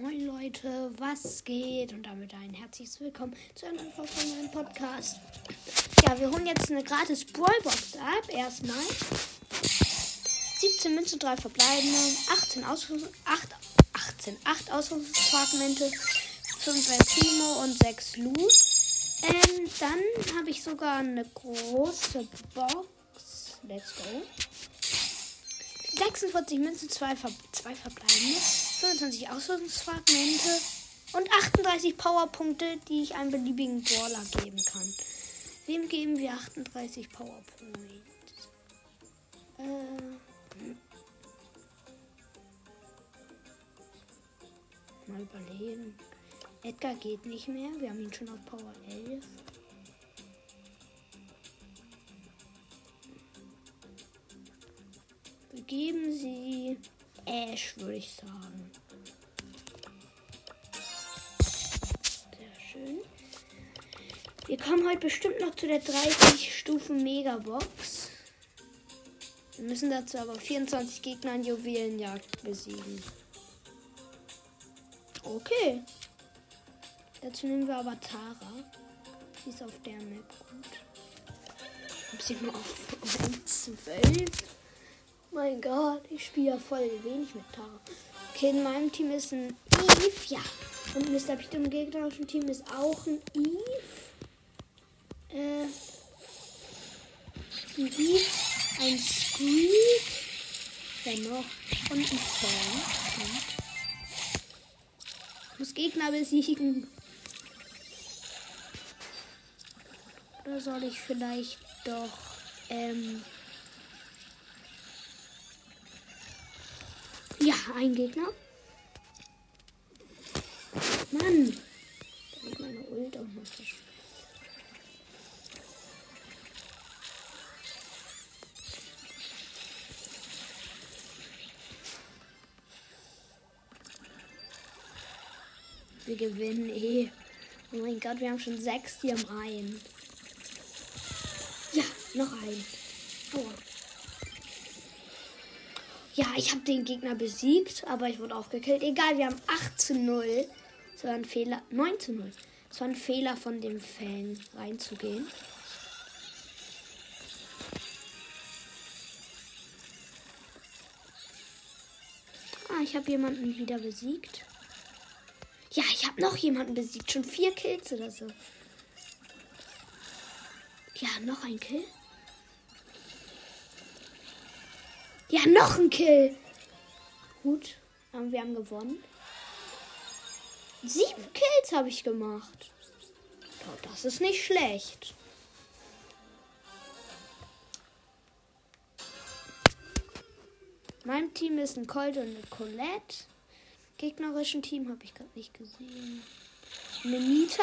Moin Leute, was geht? Und damit ein herzliches Willkommen zu einem meinem Podcast. Ja, wir holen jetzt eine gratis Brawlbox ab. Erstmal 17 Münzen, 3 verbleibende, 18 Ausrüstung, 8, 18, 8 Ausrüstungsfragmente, 5 Eltimo und 6 Loot. Ähm, dann habe ich sogar eine große Box. Let's go. 46 Münzen, 2 Ver verbleibende, 25 Ausrüstungsfragmente und 38 Powerpunkte, die ich einem beliebigen Brawler geben kann. Wem geben wir 38 Powerpoints? Äh, mal überlegen. Edgar geht nicht mehr. Wir haben ihn schon auf Power 11. Geben Sie Ash, würde ich sagen. Schön. Wir kommen heute bestimmt noch zu der 30 Stufen Megabox. Wir müssen dazu aber 24 Gegner in Juwelenjagd besiegen. Okay. Dazu nehmen wir aber Tara. Die ist auf der Map gut. Hab sie mal auf Rang 12. Mein Gott, ich spiele ja voll wenig mit Tara. Okay, in meinem Team ist ein Eve, ja. Und Mr. Pete im gegnerischen Team ist auch ein Eve. Äh, ein Eve, ein Squeak, wer noch? Und ein Fan. Ich muss Gegner besiegen. Oder soll ich vielleicht doch, ähm, Ja, ein Gegner. Mann. Da ist meine Ult auch noch. Wir gewinnen eh. Oh mein Gott, wir haben schon sechs, die haben einen. Ja, noch ein. Aua. Ja, ich habe den Gegner besiegt, aber ich wurde auch gekillt. Egal, wir haben 8 zu 0. Das war ein Fehler. 9 zu 0. Das war ein Fehler von dem Fan, reinzugehen. Ah, ich habe jemanden wieder besiegt. Ja, ich habe noch jemanden besiegt. Schon vier Kills oder so. Ja, noch ein Kill. Ja, noch ein Kill. Gut, wir haben gewonnen. Sieben Kills habe ich gemacht. Oh, das ist nicht schlecht. Mein Team ist ein Colt und eine Colette. Gegnerischen Team habe ich gerade nicht gesehen. Eine Nita.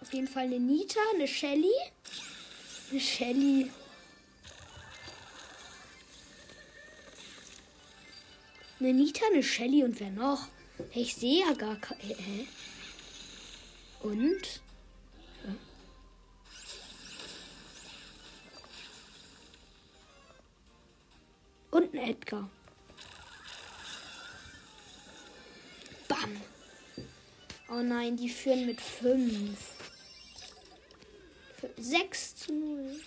Auf jeden Fall eine Nita, eine Shelly. Eine Shelly. Eine Nita, eine Shelly und wer noch? Ich sehe ja gar keine. Hä? Und? Und ein Edgar. Bam. Oh nein, die führen mit 5. 6 zu 0.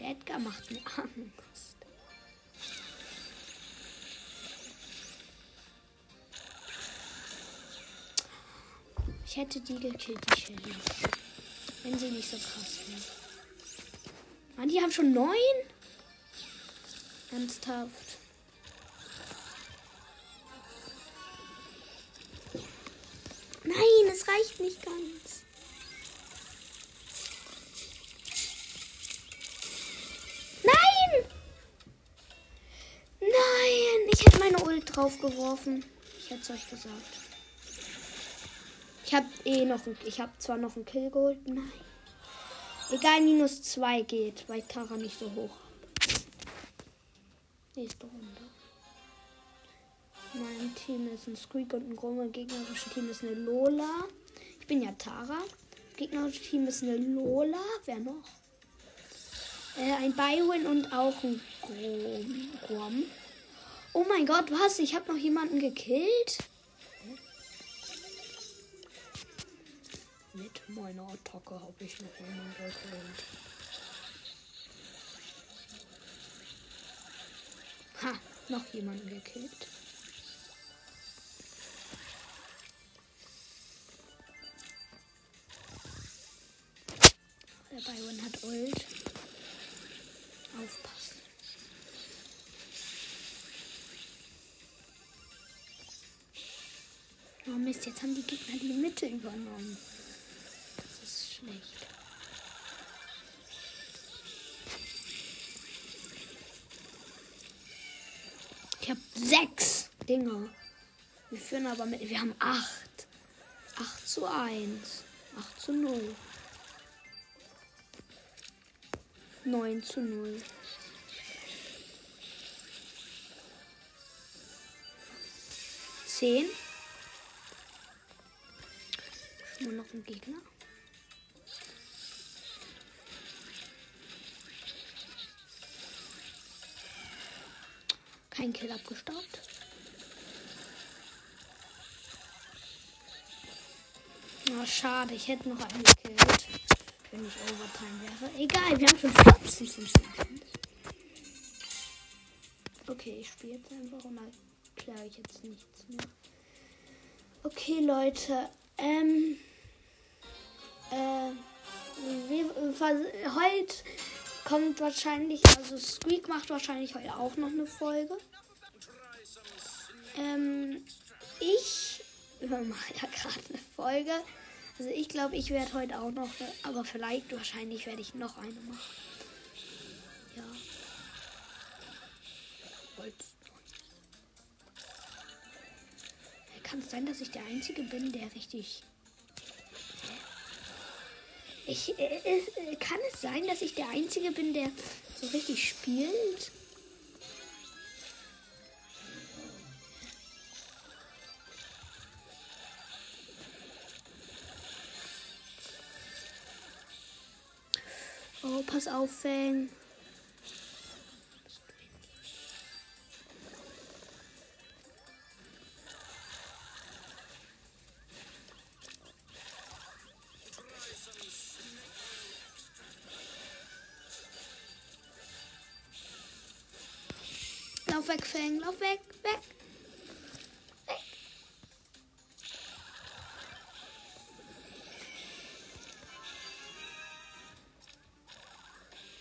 Der Edgar macht mir Angst. Ich hätte die gekillt, die Shelly. Wenn sie nicht so krass wäre. Mann, die haben schon neun? Ernsthaft. Reicht nicht ganz. Nein! Nein! Ich hätte meine Ult draufgeworfen. Ich hätte es euch gesagt. Ich habe eh noch ein, Ich habe zwar noch einen Kill geholt. Nein. Egal, minus 2 geht, weil Tara nicht so hoch hat. Nächste Runde. Mein Team ist ein Squeak und ein Grummel. Gegnerisches Team ist eine Lola. Ich bin ja Tara. Gegnerisches Team ist eine Lola. Wer noch? Äh, ein Byron und auch ein Grom. Oh mein Gott, was? Ich habe noch jemanden gekillt? Mit meiner Attacke habe ich noch jemanden gekillt. Ha, noch jemanden gekillt. Der Byron hat Ult. Aufpassen. Oh Mist, jetzt haben die Gegner die Mitte übernommen. Das ist schlecht. Ich habe sechs Dinger. Wir führen aber mit. Wir haben acht. Acht zu eins. Acht zu null. 9 zu 0. Zehn. Nur noch ein Gegner. Kein Kill abgestaubt. Oh, schade, ich hätte noch einen gekillt wenn ich Overtime wäre. Egal, wir haben schon 40 Sekunden. Okay, ich spiele jetzt einfach und erkläre ich jetzt nichts mehr. Okay, Leute. Ähm. Äh. Heute kommt wahrscheinlich, also Squeak macht wahrscheinlich heute auch noch eine Folge. Ähm, ich mache ja gerade eine Folge. Also ich glaube, ich werde heute auch noch, aber vielleicht, wahrscheinlich werde ich noch eine machen. Ja. Kann es sein, dass ich der Einzige bin, der richtig... Ich, äh, äh, kann es sein, dass ich der Einzige bin, der so richtig spielt? Oh, pass auf, Fang. Lauf weg, Fang, lauf weg, weg.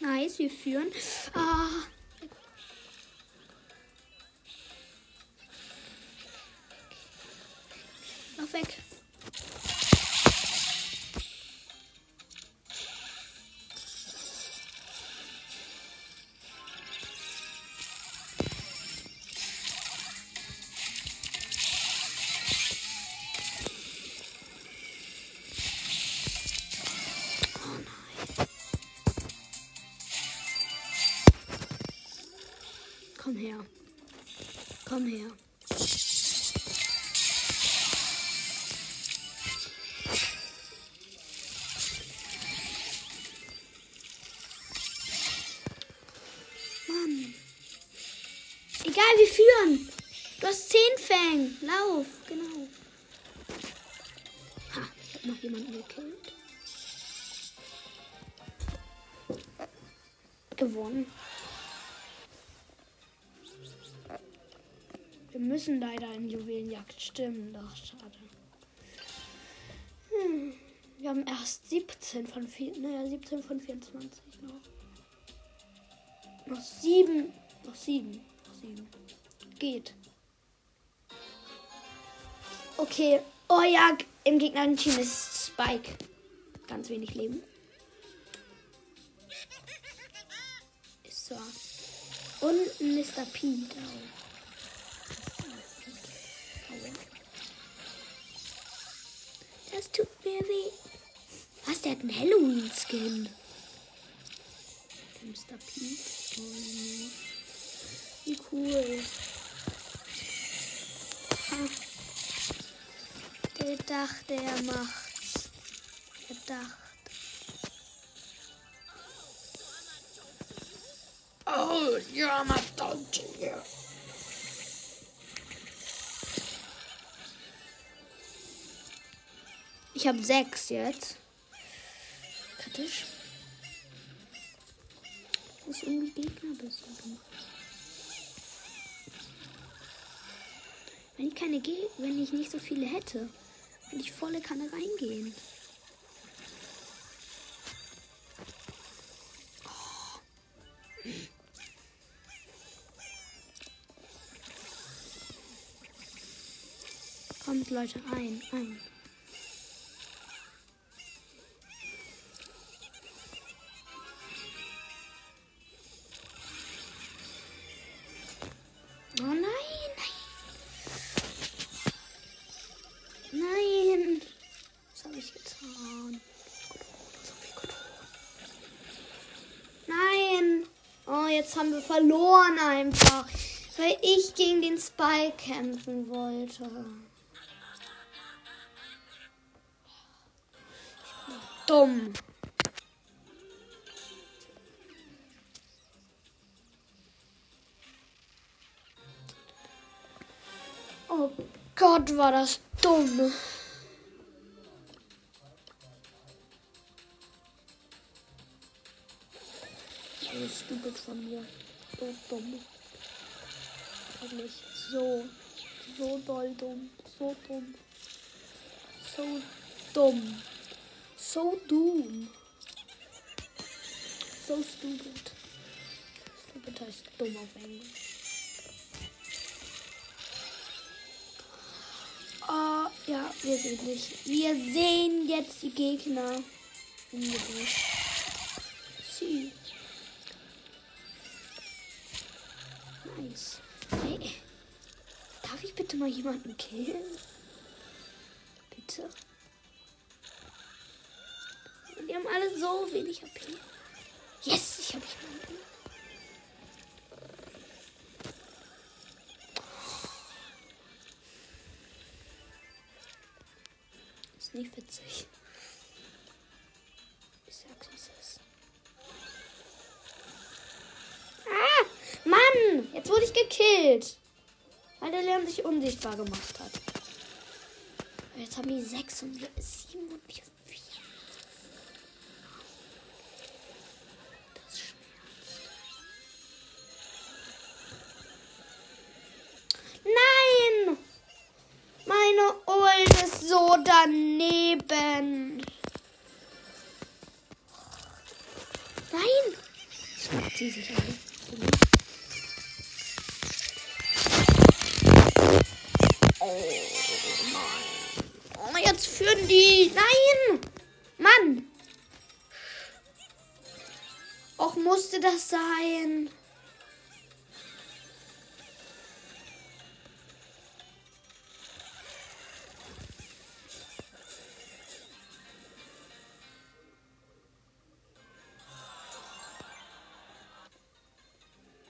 Nice, wir führen. Ah. Komm her. Mann. Egal, wir führen. Du hast zehn Fang. Lauf, genau. Ha, ich hab noch jemanden gekillt. Gewonnen. Wir müssen leider in Juwelenjagd stimmen. Doch, schade. Hm. Wir haben erst 17 von 4, naja, 17 von 24 noch. Noch 7. Noch 7. Noch 7. Geht. Okay. Oh ja, im gegnerischen Team ist Spike. Ganz wenig Leben. Ist so. Und Mr. Pete auch. Das tut mir weh. Was, der hat einen Halloween-Skin. Mr. Pete. Oh, wie cool. Der dachte, er macht's. Er dachte. Ja, Mastodon. Ich habe sechs jetzt. Kritisch. Muss irgendwie Gegner besiegen. Wenn ich keine Ge wenn ich nicht so viele hätte, würde ich volle Kanne reingehen. Kommt Leute ein, ein. Haben wir verloren einfach. Weil ich gegen den Spike kämpfen wollte. Dumm. Oh Gott, war das dumm. Von mir. So dumm. Wirklich so, so doll dumm. So dumm. So dumm. So dumm. So stupid. Stupid heißt dumm auf Englisch. Oh, ja, wir sehen nicht. Wir sehen jetzt die Gegner mal jemanden killen? Bitte? Die haben alle so wenig HP. Yes, ich habe jemanden. Ist nicht witzig. Sich unsichtbar gemacht hat. Jetzt haben die 6 und wir 7 und wir 4. Nein! Mann! Och, musste das sein?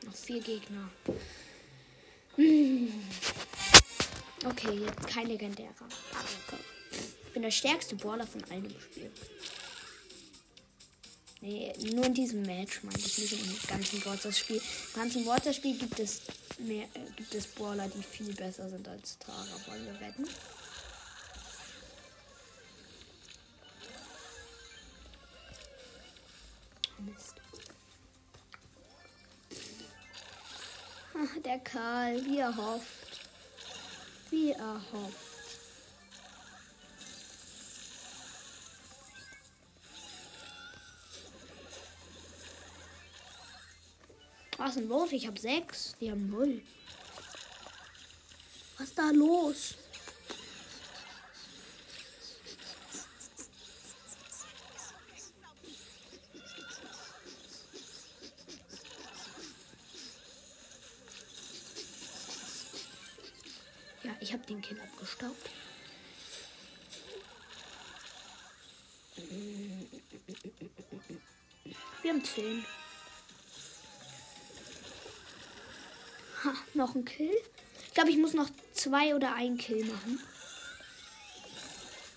Noch vier Gegner. Hm. Okay, jetzt kein legendärer. Danke. Ich bin der stärkste Brawler von allen im Spiel. Nee, nur in diesem Match meine ich nicht im ganzen Waters-Spiel. Im ganzen Waters-Spiel gibt es mehr, äh, gibt es Brawler, die viel besser sind als Tara. Wollen wir wetten? Mist. Ah, Der Karl, wie er hofft. Wie er hofft. Was denn los? Ich habe sechs. Die haben null. Was ist da los? Ja, ich habe den Kill abgestaubt. Wir haben zehn. Ha, noch ein Kill. Ich glaube, ich muss noch zwei oder ein Kill machen.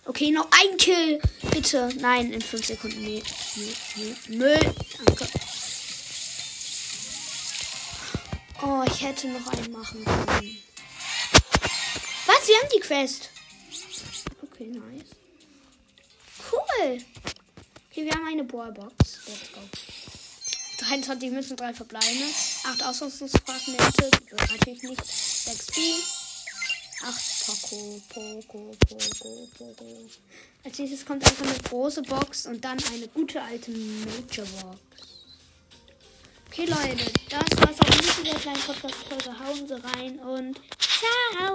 Okay, noch ein Kill. Bitte. Nein, in fünf Sekunden. Nee, nee, nee. Müll. Danke. Oh, ich hätte noch einen machen können. Was? Wir haben die Quest. Okay, nice. Cool. Okay, wir haben eine Ballbox. Let's go. 23 Münzen, 3 verbleibende. 8 Ausrüstungsfragmente. Natürlich nicht. 6 B. 8 Poco, Poco, Poco, Poco. Als nächstes kommt einfach eine große Box und dann eine gute alte Major Box. Okay, Leute, das war's auch mit dieser kleinen Podcast-Folge. Hauen Sie rein und ciao!